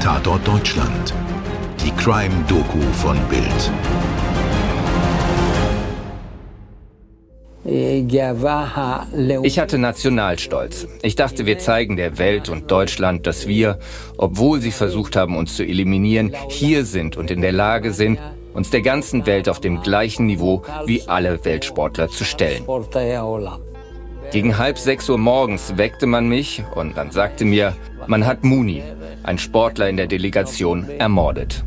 Tatort Deutschland. Die Crime-Doku von Bild. Ich hatte Nationalstolz. Ich dachte, wir zeigen der Welt und Deutschland, dass wir, obwohl sie versucht haben, uns zu eliminieren, hier sind und in der Lage sind, uns der ganzen Welt auf dem gleichen Niveau wie alle Weltsportler zu stellen. Gegen halb sechs Uhr morgens weckte man mich und dann sagte mir, man hat Muni, ein Sportler in der Delegation, ermordet.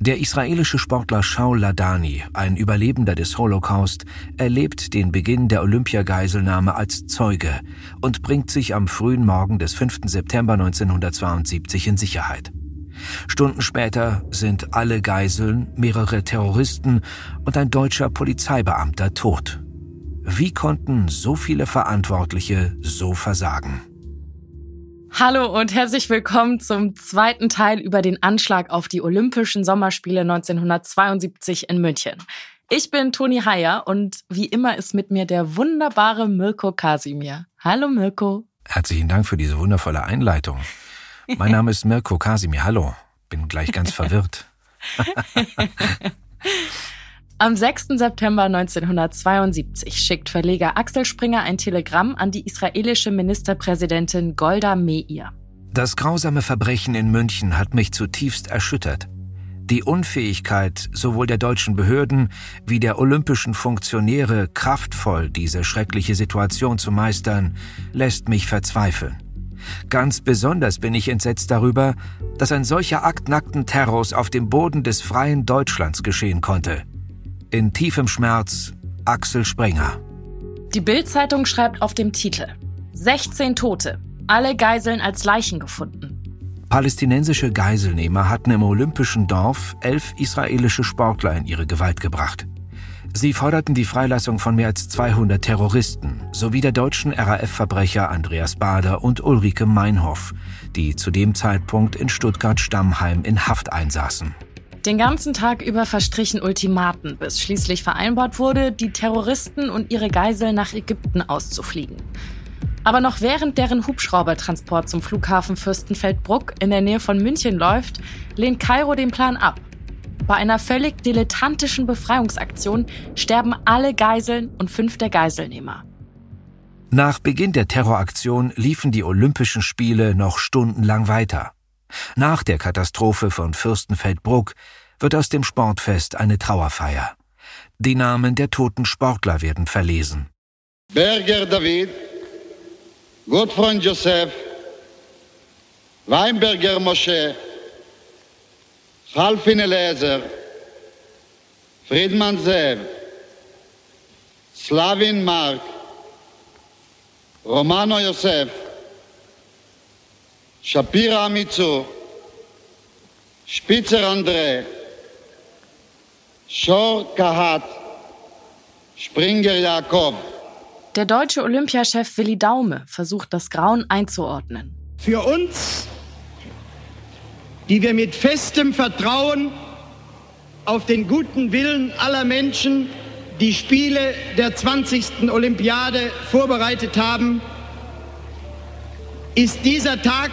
Der israelische Sportler Shaul Ladani, ein Überlebender des Holocaust, erlebt den Beginn der Olympiageiselnahme als Zeuge und bringt sich am frühen Morgen des 5. September 1972 in Sicherheit. Stunden später sind alle Geiseln, mehrere Terroristen und ein deutscher Polizeibeamter tot. Wie konnten so viele Verantwortliche so versagen? Hallo und herzlich willkommen zum zweiten Teil über den Anschlag auf die Olympischen Sommerspiele 1972 in München. Ich bin Toni Heyer und wie immer ist mit mir der wunderbare Mirko Kasimir. Hallo Mirko. Herzlichen Dank für diese wundervolle Einleitung. Mein Name ist Mirko Kasimir. Hallo. Bin gleich ganz verwirrt. Am 6. September 1972 schickt Verleger Axel Springer ein Telegramm an die israelische Ministerpräsidentin Golda Meir. Das grausame Verbrechen in München hat mich zutiefst erschüttert. Die Unfähigkeit sowohl der deutschen Behörden wie der olympischen Funktionäre, kraftvoll diese schreckliche Situation zu meistern, lässt mich verzweifeln. Ganz besonders bin ich entsetzt darüber, dass ein solcher Akt nackten Terrors auf dem Boden des freien Deutschlands geschehen konnte. In tiefem Schmerz Axel Springer. Die Bild-Zeitung schreibt auf dem Titel 16 Tote, alle Geiseln als Leichen gefunden. Palästinensische Geiselnehmer hatten im olympischen Dorf elf israelische Sportler in ihre Gewalt gebracht. Sie forderten die Freilassung von mehr als 200 Terroristen sowie der deutschen RAF-Verbrecher Andreas Bader und Ulrike Meinhoff, die zu dem Zeitpunkt in Stuttgart-Stammheim in Haft einsaßen. Den ganzen Tag über verstrichen Ultimaten, bis schließlich vereinbart wurde, die Terroristen und ihre Geiseln nach Ägypten auszufliegen. Aber noch während deren Hubschraubertransport zum Flughafen Fürstenfeldbruck in der Nähe von München läuft, lehnt Kairo den Plan ab. Bei einer völlig dilettantischen Befreiungsaktion sterben alle Geiseln und fünf der Geiselnehmer. Nach Beginn der Terroraktion liefen die Olympischen Spiele noch stundenlang weiter. Nach der Katastrophe von Fürstenfeldbruck wird aus dem Sportfest eine Trauerfeier. Die Namen der toten Sportler werden verlesen. Berger David, Gottfreund Josef, Weinberger Moshe, Halfin Eliezer, Friedmann Zev, Slavin Mark, Romano Josef, Shapira Amitsu, Spitzer André, Shor Kahat, Springer Jakob. Der deutsche Olympiachef Willi Daume versucht das Grauen einzuordnen. Für uns, die wir mit festem Vertrauen auf den guten Willen aller Menschen die Spiele der 20. Olympiade vorbereitet haben, ist dieser Tag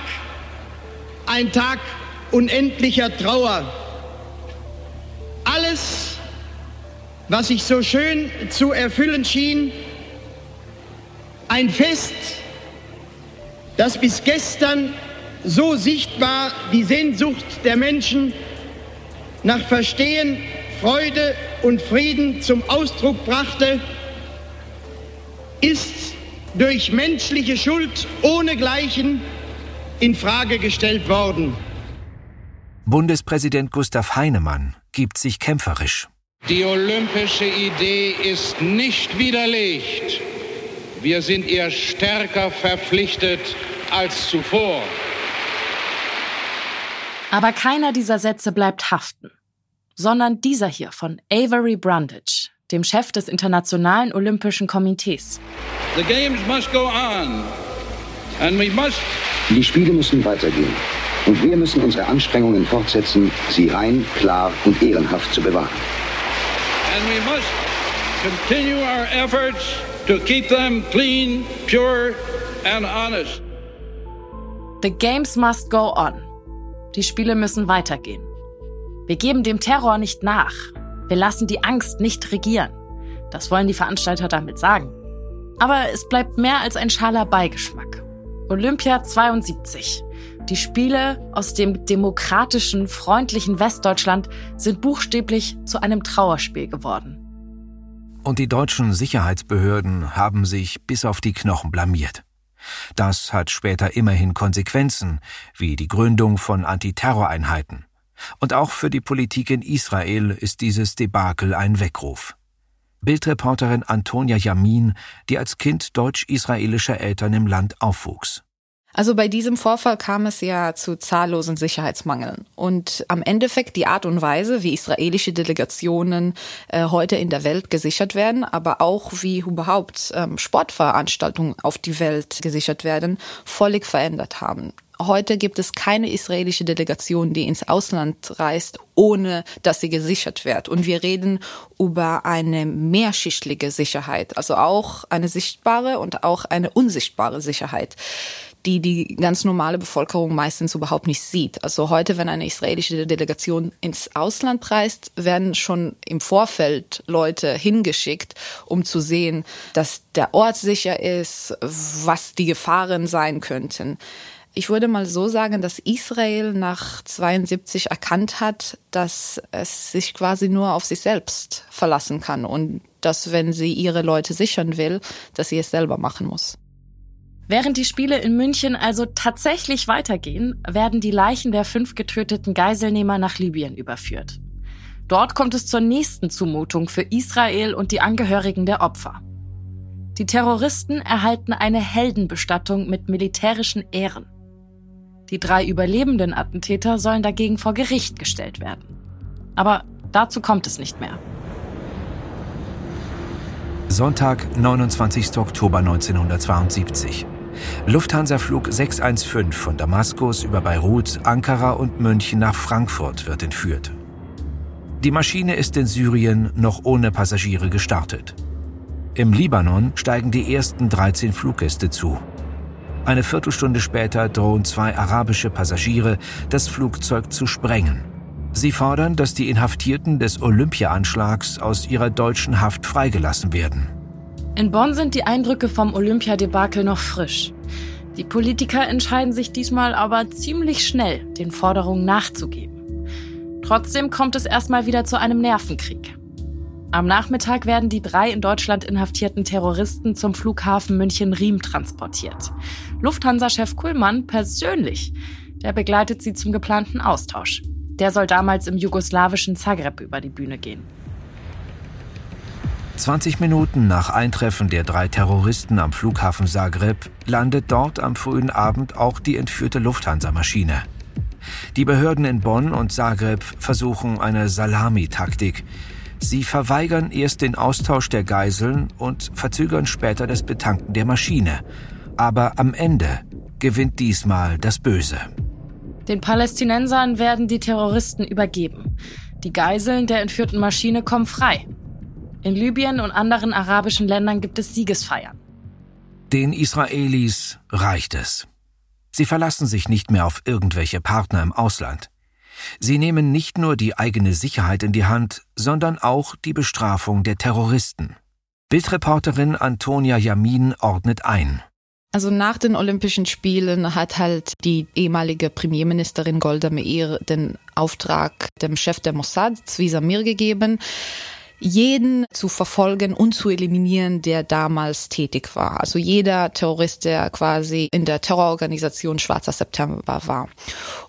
ein Tag unendlicher Trauer. Alles, was sich so schön zu erfüllen schien, ein Fest, das bis gestern so sichtbar die Sehnsucht der Menschen nach Verstehen, Freude und Frieden zum Ausdruck brachte, ist durch menschliche Schuld ohnegleichen in Frage gestellt worden. Bundespräsident Gustav Heinemann gibt sich kämpferisch. Die olympische Idee ist nicht widerlegt. Wir sind ihr stärker verpflichtet als zuvor. Aber keiner dieser Sätze bleibt haften, sondern dieser hier von Avery Brundage, dem Chef des Internationalen Olympischen Komitees. The games must go on. And we must die Spiele müssen weitergehen. Und wir müssen unsere Anstrengungen fortsetzen, sie rein, klar und ehrenhaft zu bewahren. And we must continue our efforts to keep them clean, pure and honest. The games must go on. Die Spiele müssen weitergehen. Wir geben dem Terror nicht nach. Wir lassen die Angst nicht regieren. Das wollen die Veranstalter damit sagen. Aber es bleibt mehr als ein schaler Beigeschmack. Olympia 72. Die Spiele aus dem demokratischen, freundlichen Westdeutschland sind buchstäblich zu einem Trauerspiel geworden. Und die deutschen Sicherheitsbehörden haben sich bis auf die Knochen blamiert. Das hat später immerhin Konsequenzen, wie die Gründung von Antiterroreinheiten. Und auch für die Politik in Israel ist dieses Debakel ein Weckruf. Bildreporterin Antonia Yamin, die als Kind deutsch-israelischer Eltern im Land aufwuchs. Also bei diesem Vorfall kam es ja zu zahllosen Sicherheitsmangeln. Und am Endeffekt die Art und Weise, wie israelische Delegationen äh, heute in der Welt gesichert werden, aber auch wie überhaupt ähm, Sportveranstaltungen auf die Welt gesichert werden, völlig verändert haben. Heute gibt es keine israelische Delegation, die ins Ausland reist, ohne dass sie gesichert wird. Und wir reden über eine mehrschichtliche Sicherheit, also auch eine sichtbare und auch eine unsichtbare Sicherheit die die ganz normale Bevölkerung meistens überhaupt nicht sieht. Also heute, wenn eine israelische Delegation ins Ausland reist, werden schon im Vorfeld Leute hingeschickt, um zu sehen, dass der Ort sicher ist, was die Gefahren sein könnten. Ich würde mal so sagen, dass Israel nach 72 erkannt hat, dass es sich quasi nur auf sich selbst verlassen kann und dass, wenn sie ihre Leute sichern will, dass sie es selber machen muss. Während die Spiele in München also tatsächlich weitergehen, werden die Leichen der fünf getöteten Geiselnehmer nach Libyen überführt. Dort kommt es zur nächsten Zumutung für Israel und die Angehörigen der Opfer. Die Terroristen erhalten eine Heldenbestattung mit militärischen Ehren. Die drei überlebenden Attentäter sollen dagegen vor Gericht gestellt werden. Aber dazu kommt es nicht mehr. Sonntag, 29. Oktober 1972. Lufthansa-Flug 615 von Damaskus über Beirut, Ankara und München nach Frankfurt wird entführt. Die Maschine ist in Syrien noch ohne Passagiere gestartet. Im Libanon steigen die ersten 13 Fluggäste zu. Eine Viertelstunde später drohen zwei arabische Passagiere, das Flugzeug zu sprengen. Sie fordern, dass die Inhaftierten des Olympia-Anschlags aus ihrer deutschen Haft freigelassen werden. In Bonn sind die Eindrücke vom Olympiadebakel noch frisch. Die Politiker entscheiden sich diesmal aber ziemlich schnell, den Forderungen nachzugeben. Trotzdem kommt es erstmal wieder zu einem Nervenkrieg. Am Nachmittag werden die drei in Deutschland inhaftierten Terroristen zum Flughafen München-Riem transportiert. Lufthansa-Chef Kuhlmann persönlich, der begleitet sie zum geplanten Austausch. Der soll damals im jugoslawischen Zagreb über die Bühne gehen. 20 Minuten nach Eintreffen der drei Terroristen am Flughafen Zagreb landet dort am frühen Abend auch die entführte Lufthansa-Maschine. Die Behörden in Bonn und Zagreb versuchen eine Salami-Taktik. Sie verweigern erst den Austausch der Geiseln und verzögern später das Betanken der Maschine. Aber am Ende gewinnt diesmal das Böse. Den Palästinensern werden die Terroristen übergeben. Die Geiseln der entführten Maschine kommen frei. In Libyen und anderen arabischen Ländern gibt es Siegesfeiern. Den Israelis reicht es. Sie verlassen sich nicht mehr auf irgendwelche Partner im Ausland. Sie nehmen nicht nur die eigene Sicherheit in die Hand, sondern auch die Bestrafung der Terroristen. Bildreporterin Antonia Yamin ordnet ein. Also nach den Olympischen Spielen hat halt die ehemalige Premierministerin Golda Meir den Auftrag dem Chef der Mossad, Zvi Samir, gegeben, jeden zu verfolgen und zu eliminieren, der damals tätig war. Also jeder Terrorist, der quasi in der Terrororganisation Schwarzer September war.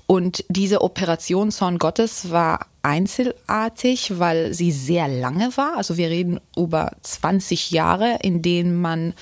Und diese Operation Zorn Gottes war einzelartig, weil sie sehr lange war. Also wir reden über 20 Jahre, in denen man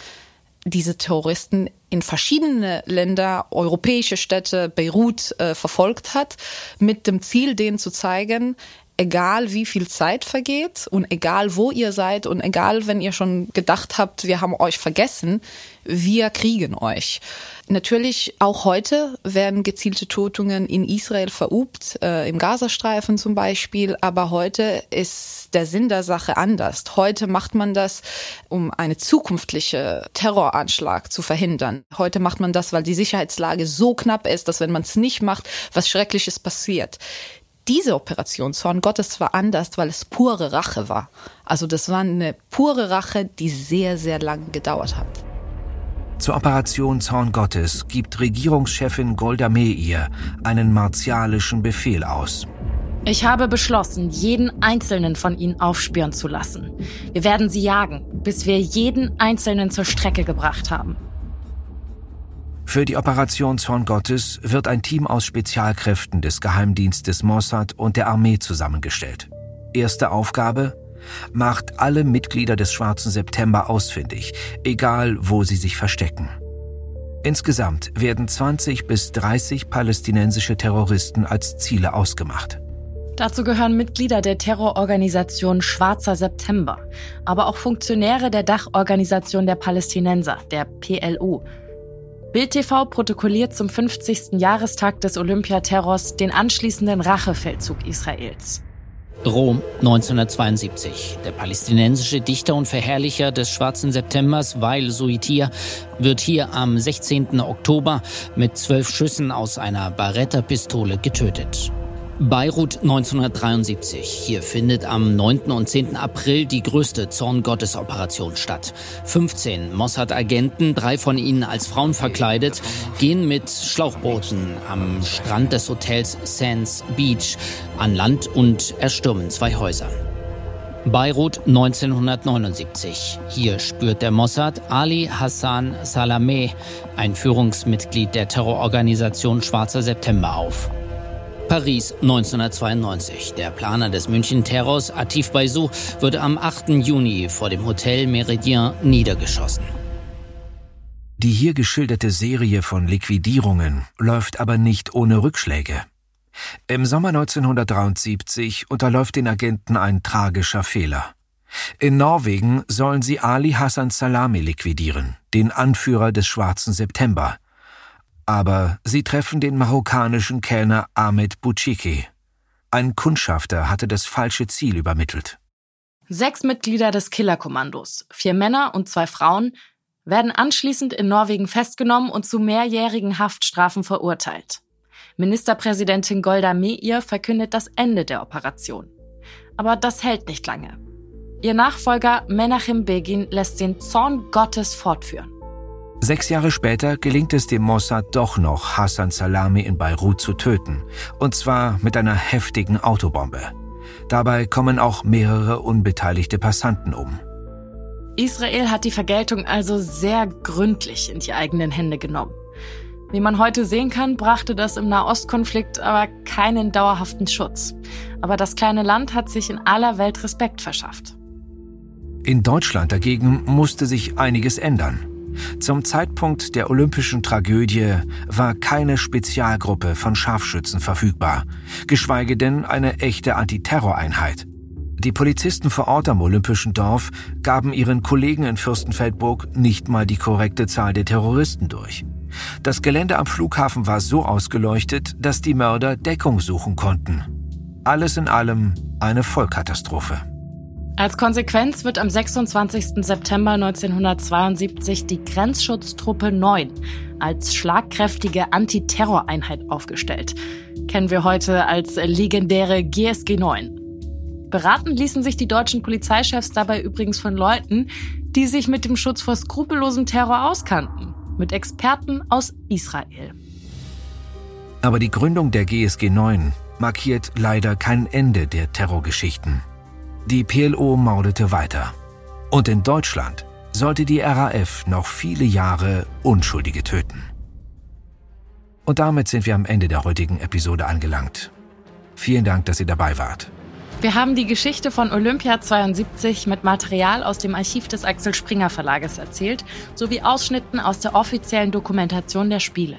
diese Terroristen in verschiedene Länder, europäische Städte, Beirut äh, verfolgt hat, mit dem Ziel, denen zu zeigen, egal wie viel Zeit vergeht und egal wo ihr seid und egal wenn ihr schon gedacht habt, wir haben euch vergessen, wir kriegen euch. Natürlich auch heute werden gezielte Tötungen in Israel verübt, äh, im Gazastreifen zum Beispiel, aber heute ist der Sinn der Sache anders. Heute macht man das, um einen zukünftige Terroranschlag zu verhindern. Heute macht man das, weil die Sicherheitslage so knapp ist, dass wenn man es nicht macht, was Schreckliches passiert diese Operation Zorn Gottes war anders, weil es pure Rache war. Also das war eine pure Rache, die sehr, sehr lange gedauert hat. Zur Operation Zorn Gottes gibt Regierungschefin Golda Meir einen martialischen Befehl aus. Ich habe beschlossen, jeden einzelnen von ihnen aufspüren zu lassen. Wir werden sie jagen, bis wir jeden einzelnen zur Strecke gebracht haben. Für die Operation Zorn Gottes wird ein Team aus Spezialkräften des Geheimdienstes Mossad und der Armee zusammengestellt. Erste Aufgabe macht alle Mitglieder des Schwarzen September ausfindig, egal wo sie sich verstecken. Insgesamt werden 20 bis 30 palästinensische Terroristen als Ziele ausgemacht. Dazu gehören Mitglieder der Terrororganisation Schwarzer September, aber auch Funktionäre der Dachorganisation der Palästinenser, der PLO. Bild TV protokolliert zum 50. Jahrestag des Olympiaterrors den anschließenden Rachefeldzug Israels. Rom 1972. Der palästinensische Dichter und Verherrlicher des Schwarzen Septembers, Wael Suitir, wird hier am 16. Oktober mit zwölf Schüssen aus einer Barretta-Pistole getötet. Beirut 1973. Hier findet am 9. und 10. April die größte Zorngottesoperation statt. 15 Mossad-Agenten, drei von ihnen als Frauen verkleidet, gehen mit Schlauchbooten am Strand des Hotels Sands Beach an Land und erstürmen zwei Häuser. Beirut 1979. Hier spürt der Mossad Ali Hassan Salameh, ein Führungsmitglied der Terrororganisation Schwarzer September, auf. Paris 1992. Der Planer des München-Terrors, Atif Baizou, wird am 8. Juni vor dem Hotel Meridien niedergeschossen. Die hier geschilderte Serie von Liquidierungen läuft aber nicht ohne Rückschläge. Im Sommer 1973 unterläuft den Agenten ein tragischer Fehler. In Norwegen sollen sie Ali Hassan Salami liquidieren, den Anführer des Schwarzen September – aber sie treffen den marokkanischen Kellner Ahmed Bouchiki. Ein Kundschafter hatte das falsche Ziel übermittelt. Sechs Mitglieder des Killerkommandos, vier Männer und zwei Frauen, werden anschließend in Norwegen festgenommen und zu mehrjährigen Haftstrafen verurteilt. Ministerpräsidentin Golda Meir verkündet das Ende der Operation. Aber das hält nicht lange. Ihr Nachfolger Menachem Begin lässt den Zorn Gottes fortführen. Sechs Jahre später gelingt es dem Mossad doch noch, Hassan Salami in Beirut zu töten. Und zwar mit einer heftigen Autobombe. Dabei kommen auch mehrere unbeteiligte Passanten um. Israel hat die Vergeltung also sehr gründlich in die eigenen Hände genommen. Wie man heute sehen kann, brachte das im Nahostkonflikt aber keinen dauerhaften Schutz. Aber das kleine Land hat sich in aller Welt Respekt verschafft. In Deutschland dagegen musste sich einiges ändern. Zum Zeitpunkt der olympischen Tragödie war keine Spezialgruppe von Scharfschützen verfügbar, geschweige denn eine echte Antiterroreinheit. Die Polizisten vor Ort am Olympischen Dorf gaben ihren Kollegen in Fürstenfeldbruck nicht mal die korrekte Zahl der Terroristen durch. Das Gelände am Flughafen war so ausgeleuchtet, dass die Mörder Deckung suchen konnten. Alles in allem eine Vollkatastrophe. Als Konsequenz wird am 26. September 1972 die Grenzschutztruppe 9 als schlagkräftige Antiterroreinheit aufgestellt. Kennen wir heute als legendäre GSG 9. Beraten ließen sich die deutschen Polizeichefs dabei übrigens von Leuten, die sich mit dem Schutz vor skrupellosem Terror auskannten, mit Experten aus Israel. Aber die Gründung der GSG 9 markiert leider kein Ende der Terrorgeschichten. Die PLO maudete weiter. Und in Deutschland sollte die RAF noch viele Jahre Unschuldige töten. Und damit sind wir am Ende der heutigen Episode angelangt. Vielen Dank, dass ihr dabei wart. Wir haben die Geschichte von Olympia 72 mit Material aus dem Archiv des Axel Springer Verlages erzählt, sowie Ausschnitten aus der offiziellen Dokumentation der Spiele.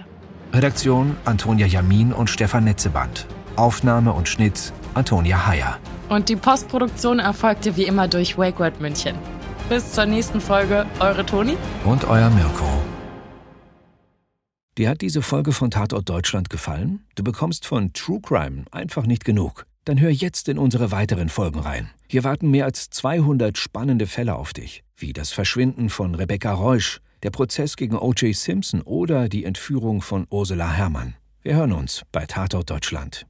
Redaktion Antonia Jamin und Stefan Netzeband. Aufnahme und Schnitt Antonia Heyer. Und die Postproduktion erfolgte wie immer durch WakeWord München. Bis zur nächsten Folge, eure Toni und euer Mirko. Dir hat diese Folge von Tatort Deutschland gefallen? Du bekommst von True Crime einfach nicht genug. Dann hör jetzt in unsere weiteren Folgen rein. Hier warten mehr als 200 spannende Fälle auf dich, wie das Verschwinden von Rebecca Reusch, der Prozess gegen O.J. Simpson oder die Entführung von Ursula Herrmann. Wir hören uns bei Tatort Deutschland.